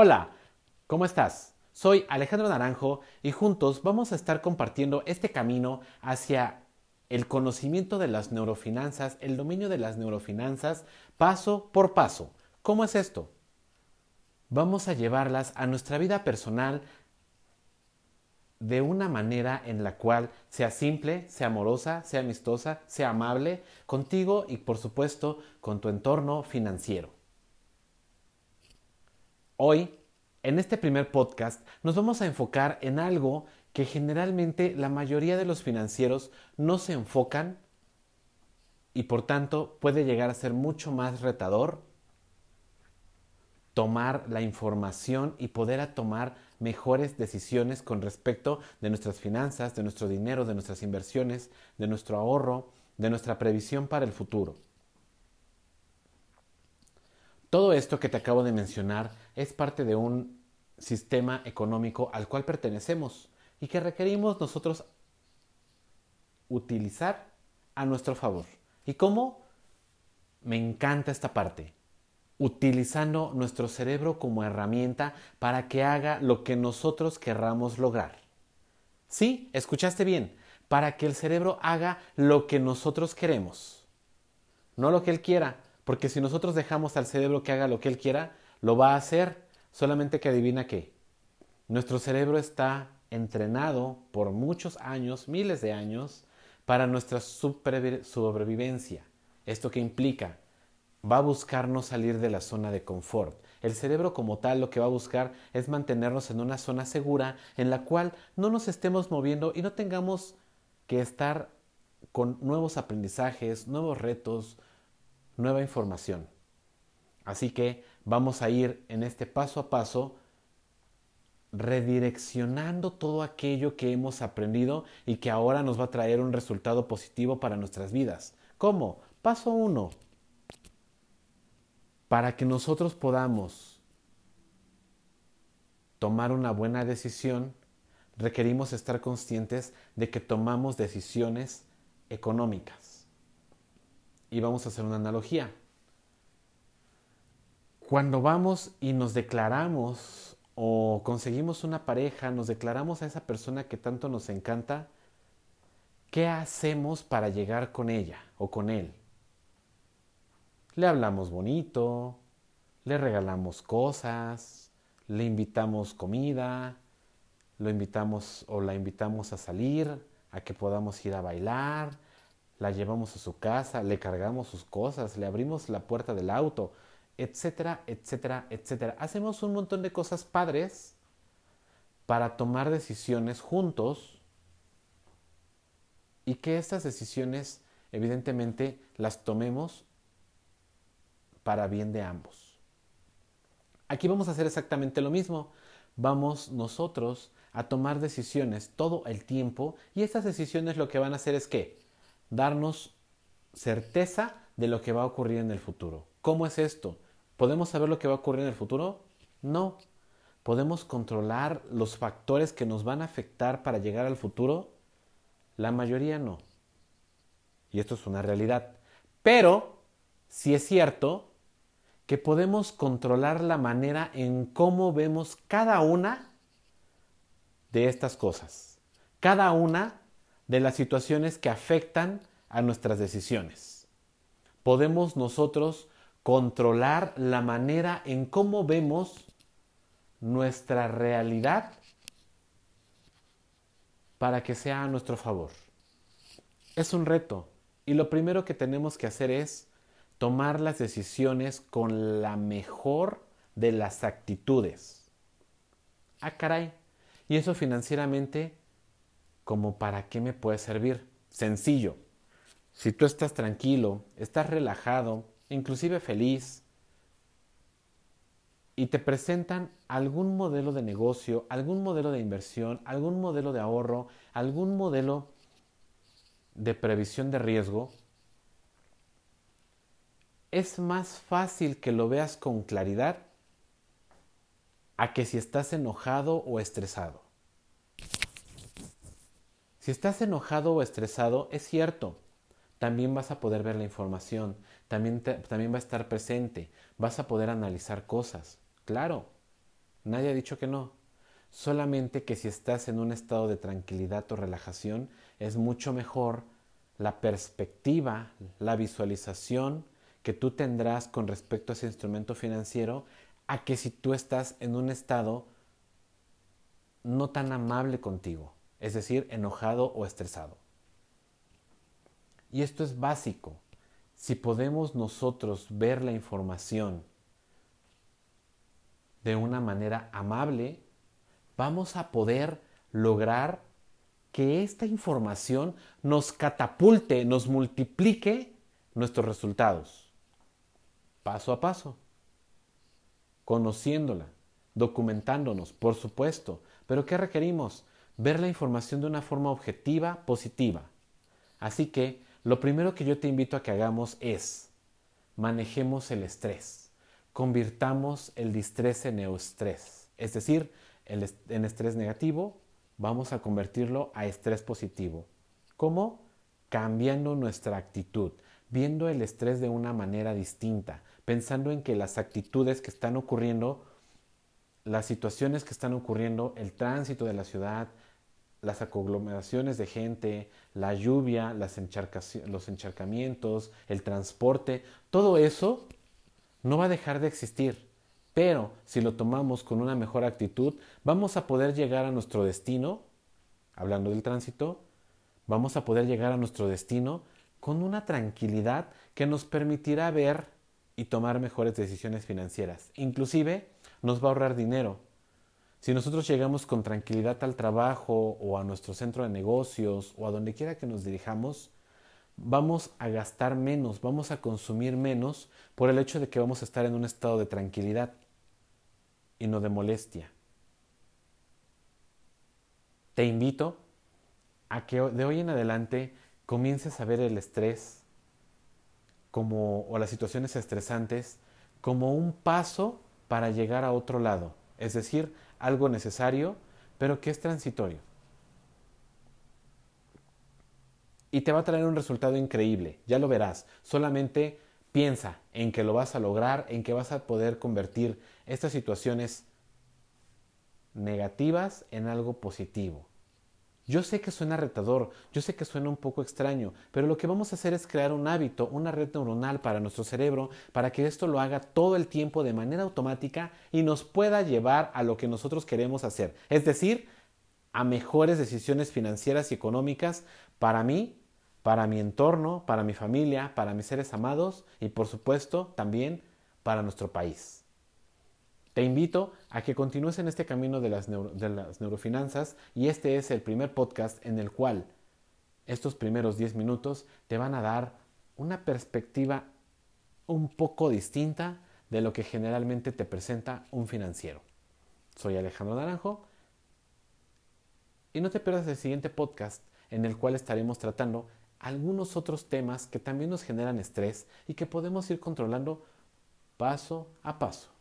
Hola, ¿cómo estás? Soy Alejandro Naranjo y juntos vamos a estar compartiendo este camino hacia el conocimiento de las neurofinanzas, el dominio de las neurofinanzas, paso por paso. ¿Cómo es esto? Vamos a llevarlas a nuestra vida personal de una manera en la cual sea simple, sea amorosa, sea amistosa, sea amable contigo y por supuesto con tu entorno financiero. Hoy, en este primer podcast, nos vamos a enfocar en algo que generalmente la mayoría de los financieros no se enfocan y por tanto puede llegar a ser mucho más retador tomar la información y poder tomar mejores decisiones con respecto de nuestras finanzas, de nuestro dinero, de nuestras inversiones, de nuestro ahorro, de nuestra previsión para el futuro. Todo esto que te acabo de mencionar es parte de un sistema económico al cual pertenecemos y que requerimos nosotros utilizar a nuestro favor. ¿Y cómo? Me encanta esta parte. Utilizando nuestro cerebro como herramienta para que haga lo que nosotros querramos lograr. Sí, escuchaste bien, para que el cerebro haga lo que nosotros queremos. No lo que él quiera, porque si nosotros dejamos al cerebro que haga lo que él quiera, lo va a hacer, solamente que adivina qué. Nuestro cerebro está entrenado por muchos años, miles de años, para nuestra sobrevivencia. ¿Esto qué implica? Va a buscarnos salir de la zona de confort. El cerebro como tal lo que va a buscar es mantenernos en una zona segura en la cual no nos estemos moviendo y no tengamos que estar con nuevos aprendizajes, nuevos retos, nueva información. Así que vamos a ir en este paso a paso redireccionando todo aquello que hemos aprendido y que ahora nos va a traer un resultado positivo para nuestras vidas. ¿Cómo? Paso uno. Para que nosotros podamos tomar una buena decisión, requerimos estar conscientes de que tomamos decisiones económicas. Y vamos a hacer una analogía. Cuando vamos y nos declaramos o conseguimos una pareja, nos declaramos a esa persona que tanto nos encanta, ¿qué hacemos para llegar con ella o con él? Le hablamos bonito, le regalamos cosas, le invitamos comida, lo invitamos o la invitamos a salir, a que podamos ir a bailar, la llevamos a su casa, le cargamos sus cosas, le abrimos la puerta del auto, etcétera, etcétera, etcétera. Hacemos un montón de cosas padres para tomar decisiones juntos y que estas decisiones evidentemente las tomemos para bien de ambos. Aquí vamos a hacer exactamente lo mismo. Vamos nosotros a tomar decisiones todo el tiempo y estas decisiones lo que van a hacer es que darnos certeza de lo que va a ocurrir en el futuro. ¿Cómo es esto? ¿Podemos saber lo que va a ocurrir en el futuro? No. ¿Podemos controlar los factores que nos van a afectar para llegar al futuro? La mayoría no. Y esto es una realidad. Pero sí es cierto que podemos controlar la manera en cómo vemos cada una de estas cosas. Cada una de las situaciones que afectan a nuestras decisiones. Podemos nosotros controlar la manera en cómo vemos nuestra realidad para que sea a nuestro favor. Es un reto y lo primero que tenemos que hacer es tomar las decisiones con la mejor de las actitudes. Ah, caray. ¿Y eso financieramente como para qué me puede servir? Sencillo. Si tú estás tranquilo, estás relajado, inclusive feliz, y te presentan algún modelo de negocio, algún modelo de inversión, algún modelo de ahorro, algún modelo de previsión de riesgo, es más fácil que lo veas con claridad a que si estás enojado o estresado. Si estás enojado o estresado, es cierto, también vas a poder ver la información, también, también va a estar presente, vas a poder analizar cosas, claro. Nadie ha dicho que no. Solamente que si estás en un estado de tranquilidad o relajación, es mucho mejor la perspectiva, la visualización que tú tendrás con respecto a ese instrumento financiero a que si tú estás en un estado no tan amable contigo, es decir, enojado o estresado. Y esto es básico. Si podemos nosotros ver la información de una manera amable, vamos a poder lograr que esta información nos catapulte, nos multiplique nuestros resultados, paso a paso, conociéndola, documentándonos, por supuesto. Pero ¿qué requerimos? Ver la información de una forma objetiva, positiva. Así que lo primero que yo te invito a que hagamos es manejemos el estrés, convirtamos el distrés en eustrés, es decir, el en estrés negativo vamos a convertirlo a estrés positivo. ¿Cómo? Cambiando nuestra actitud, viendo el estrés de una manera distinta, pensando en que las actitudes que están ocurriendo, las situaciones que están ocurriendo, el tránsito de la ciudad, las aglomeraciones de gente, la lluvia, los encharcamientos, el transporte, todo eso no va a dejar de existir. Pero si lo tomamos con una mejor actitud, vamos a poder llegar a nuestro destino, hablando del tránsito, vamos a poder llegar a nuestro destino con una tranquilidad que nos permitirá ver y tomar mejores decisiones financieras. Inclusive nos va a ahorrar dinero. Si nosotros llegamos con tranquilidad al trabajo o a nuestro centro de negocios o a donde quiera que nos dirijamos, vamos a gastar menos, vamos a consumir menos por el hecho de que vamos a estar en un estado de tranquilidad y no de molestia. Te invito a que de hoy en adelante comiences a ver el estrés como, o las situaciones estresantes como un paso para llegar a otro lado, es decir, algo necesario, pero que es transitorio. Y te va a traer un resultado increíble, ya lo verás. Solamente piensa en que lo vas a lograr, en que vas a poder convertir estas situaciones negativas en algo positivo. Yo sé que suena retador, yo sé que suena un poco extraño, pero lo que vamos a hacer es crear un hábito, una red neuronal para nuestro cerebro, para que esto lo haga todo el tiempo de manera automática y nos pueda llevar a lo que nosotros queremos hacer, es decir, a mejores decisiones financieras y económicas para mí, para mi entorno, para mi familia, para mis seres amados y por supuesto también para nuestro país. Te invito a que continúes en este camino de las, neurofinanzas y este es el primer podcast en el cual estos primeros 10 minutos te van a dar una perspectiva un poco distinta de lo que generalmente te presenta un financiero. Soy Alejandro Naranjo y no te pierdas el siguiente podcast en el cual estaremos tratando algunos otros temas que también nos generan estrés y que podemos ir controlando paso a paso.